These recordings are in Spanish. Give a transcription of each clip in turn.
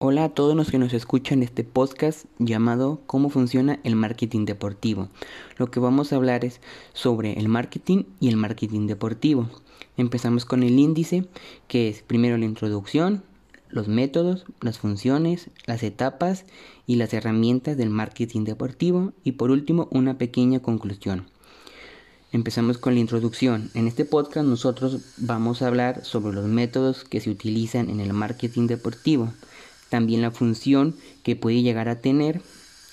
Hola a todos los que nos escuchan este podcast llamado ¿Cómo funciona el marketing deportivo? Lo que vamos a hablar es sobre el marketing y el marketing deportivo. Empezamos con el índice, que es primero la introducción, los métodos, las funciones, las etapas y las herramientas del marketing deportivo y por último una pequeña conclusión. Empezamos con la introducción. En este podcast nosotros vamos a hablar sobre los métodos que se utilizan en el marketing deportivo también la función que puede llegar a tener,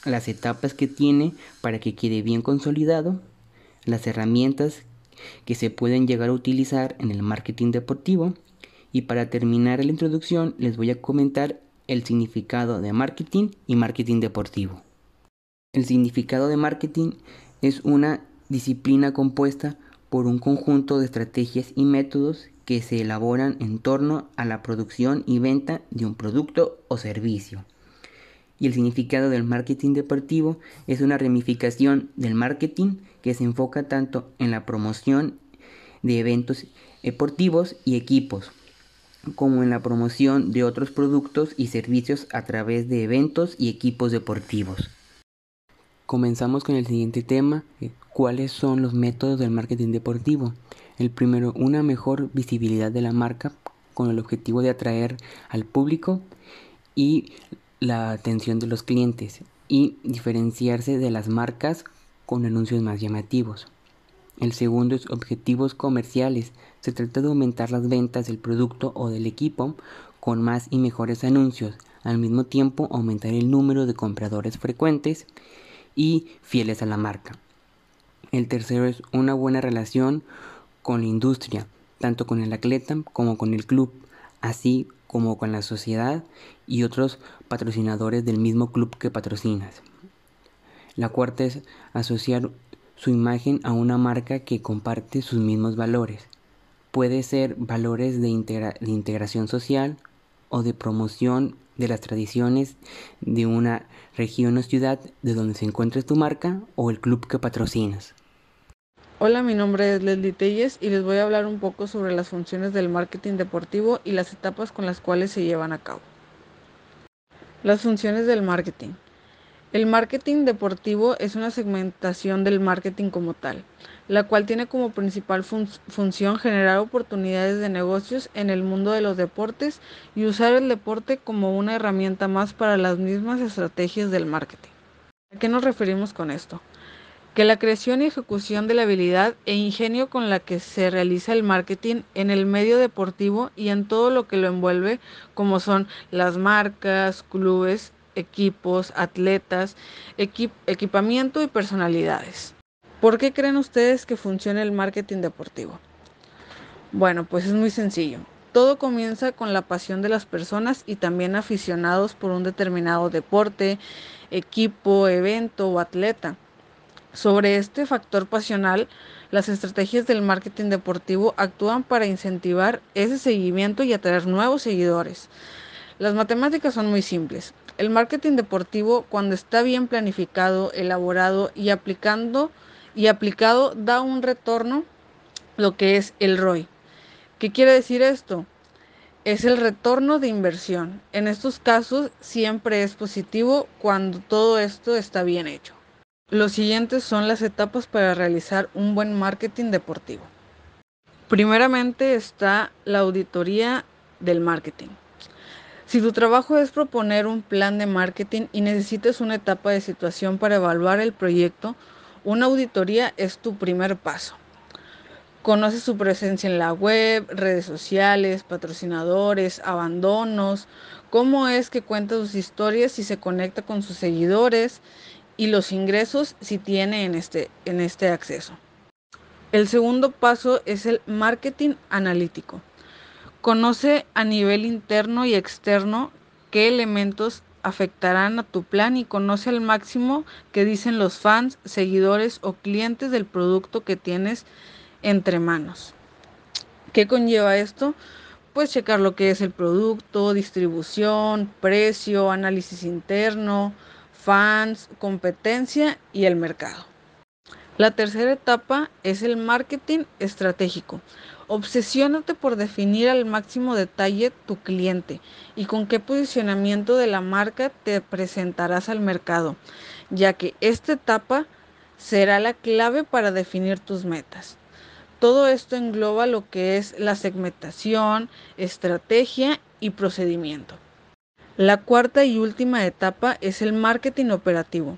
las etapas que tiene para que quede bien consolidado, las herramientas que se pueden llegar a utilizar en el marketing deportivo y para terminar la introducción les voy a comentar el significado de marketing y marketing deportivo. El significado de marketing es una disciplina compuesta por un conjunto de estrategias y métodos que se elaboran en torno a la producción y venta de un producto o servicio. Y el significado del marketing deportivo es una ramificación del marketing que se enfoca tanto en la promoción de eventos deportivos y equipos, como en la promoción de otros productos y servicios a través de eventos y equipos deportivos. Comenzamos con el siguiente tema, eh, ¿cuáles son los métodos del marketing deportivo? El primero, una mejor visibilidad de la marca con el objetivo de atraer al público y la atención de los clientes y diferenciarse de las marcas con anuncios más llamativos. El segundo es objetivos comerciales. Se trata de aumentar las ventas del producto o del equipo con más y mejores anuncios. Al mismo tiempo aumentar el número de compradores frecuentes y fieles a la marca. El tercero es una buena relación con la industria, tanto con el atleta como con el club, así como con la sociedad y otros patrocinadores del mismo club que patrocinas. La cuarta es asociar su imagen a una marca que comparte sus mismos valores. Puede ser valores de, de integración social o de promoción de las tradiciones de una región o ciudad de donde se encuentre tu marca o el club que patrocinas. Hola, mi nombre es Leslie Telles y les voy a hablar un poco sobre las funciones del marketing deportivo y las etapas con las cuales se llevan a cabo. Las funciones del marketing. El marketing deportivo es una segmentación del marketing como tal, la cual tiene como principal función generar oportunidades de negocios en el mundo de los deportes y usar el deporte como una herramienta más para las mismas estrategias del marketing. ¿A qué nos referimos con esto? Que la creación y ejecución de la habilidad e ingenio con la que se realiza el marketing en el medio deportivo y en todo lo que lo envuelve, como son las marcas, clubes, equipos, atletas, equipamiento y personalidades. ¿Por qué creen ustedes que funciona el marketing deportivo? Bueno, pues es muy sencillo. Todo comienza con la pasión de las personas y también aficionados por un determinado deporte, equipo, evento o atleta. Sobre este factor pasional, las estrategias del marketing deportivo actúan para incentivar ese seguimiento y atraer nuevos seguidores. Las matemáticas son muy simples. El marketing deportivo, cuando está bien planificado, elaborado y aplicando y aplicado, da un retorno, lo que es el ROI. ¿Qué quiere decir esto? Es el retorno de inversión. En estos casos siempre es positivo cuando todo esto está bien hecho. Los siguientes son las etapas para realizar un buen marketing deportivo. Primeramente está la auditoría del marketing. Si tu trabajo es proponer un plan de marketing y necesitas una etapa de situación para evaluar el proyecto, una auditoría es tu primer paso. Conoce su presencia en la web, redes sociales, patrocinadores, abandonos, cómo es que cuenta sus historias y se conecta con sus seguidores y los ingresos si tiene en este, en este acceso. El segundo paso es el marketing analítico. Conoce a nivel interno y externo qué elementos afectarán a tu plan y conoce al máximo que dicen los fans, seguidores o clientes del producto que tienes entre manos. ¿Qué conlleva esto? Pues checar lo que es el producto, distribución, precio, análisis interno, fans, competencia y el mercado. La tercera etapa es el marketing estratégico. Obsesiónate por definir al máximo detalle tu cliente y con qué posicionamiento de la marca te presentarás al mercado, ya que esta etapa será la clave para definir tus metas. Todo esto engloba lo que es la segmentación, estrategia y procedimiento. La cuarta y última etapa es el marketing operativo.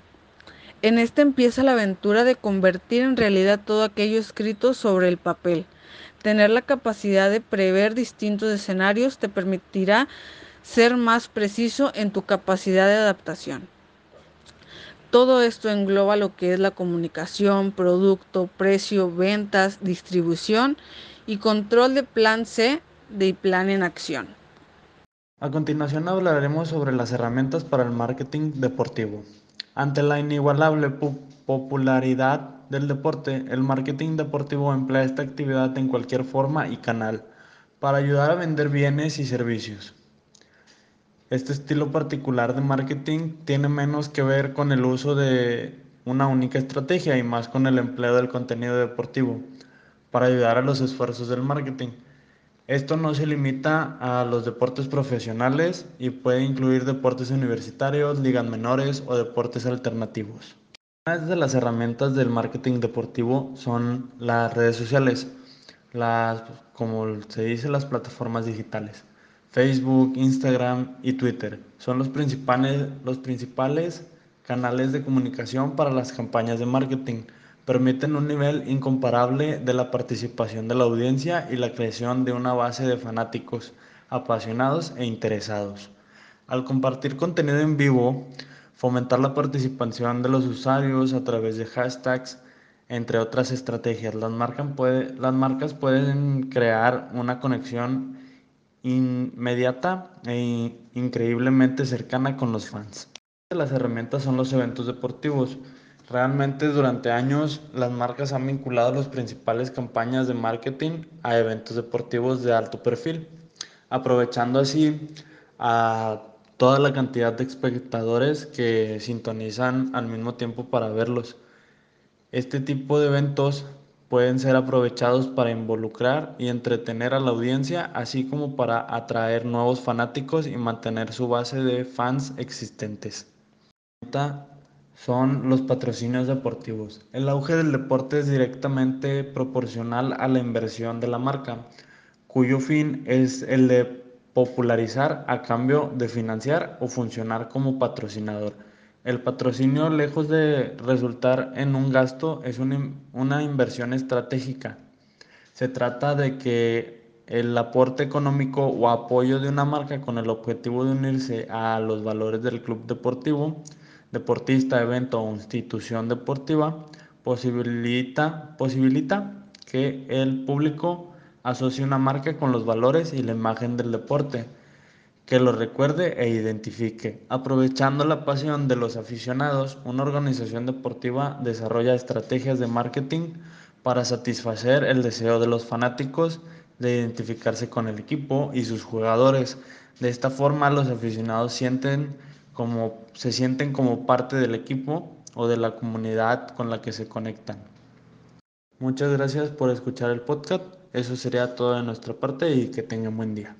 En esta empieza la aventura de convertir en realidad todo aquello escrito sobre el papel. Tener la capacidad de prever distintos escenarios te permitirá ser más preciso en tu capacidad de adaptación. Todo esto engloba lo que es la comunicación, producto, precio, ventas, distribución y control de plan C de plan en acción. A continuación hablaremos sobre las herramientas para el marketing deportivo. Ante la inigualable popularidad del deporte, el marketing deportivo emplea esta actividad en cualquier forma y canal para ayudar a vender bienes y servicios. Este estilo particular de marketing tiene menos que ver con el uso de una única estrategia y más con el empleo del contenido deportivo para ayudar a los esfuerzos del marketing. Esto no se limita a los deportes profesionales y puede incluir deportes universitarios, ligas menores o deportes alternativos. Una de las herramientas del marketing deportivo son las redes sociales, las, como se dice, las plataformas digitales. Facebook, Instagram y Twitter son los principales, los principales canales de comunicación para las campañas de marketing permiten un nivel incomparable de la participación de la audiencia y la creación de una base de fanáticos apasionados e interesados. Al compartir contenido en vivo, fomentar la participación de los usuarios a través de hashtags, entre otras estrategias, las, las marcas pueden crear una conexión inmediata e increíblemente cercana con los fans. Las herramientas son los eventos deportivos Realmente durante años las marcas han vinculado las principales campañas de marketing a eventos deportivos de alto perfil, aprovechando así a toda la cantidad de espectadores que sintonizan al mismo tiempo para verlos. Este tipo de eventos pueden ser aprovechados para involucrar y entretener a la audiencia, así como para atraer nuevos fanáticos y mantener su base de fans existentes son los patrocinios deportivos. El auge del deporte es directamente proporcional a la inversión de la marca, cuyo fin es el de popularizar a cambio de financiar o funcionar como patrocinador. El patrocinio, lejos de resultar en un gasto, es una, inversión estratégica. Se trata de que el aporte económico o apoyo de una marca con el objetivo de unirse a los valores del club deportivo deportista, evento o institución deportiva posibilita, posibilita que el público asocie una marca con los valores y la imagen del deporte, que lo recuerde e identifique. Aprovechando la pasión de los aficionados, una organización deportiva desarrolla estrategias de marketing para satisfacer el deseo de los fanáticos de identificarse con el equipo y sus jugadores. De esta forma los aficionados sienten como se sienten como parte del equipo o de la comunidad con la que se conectan. Muchas gracias por escuchar el podcast. Eso sería todo de nuestra parte y que tengan buen día.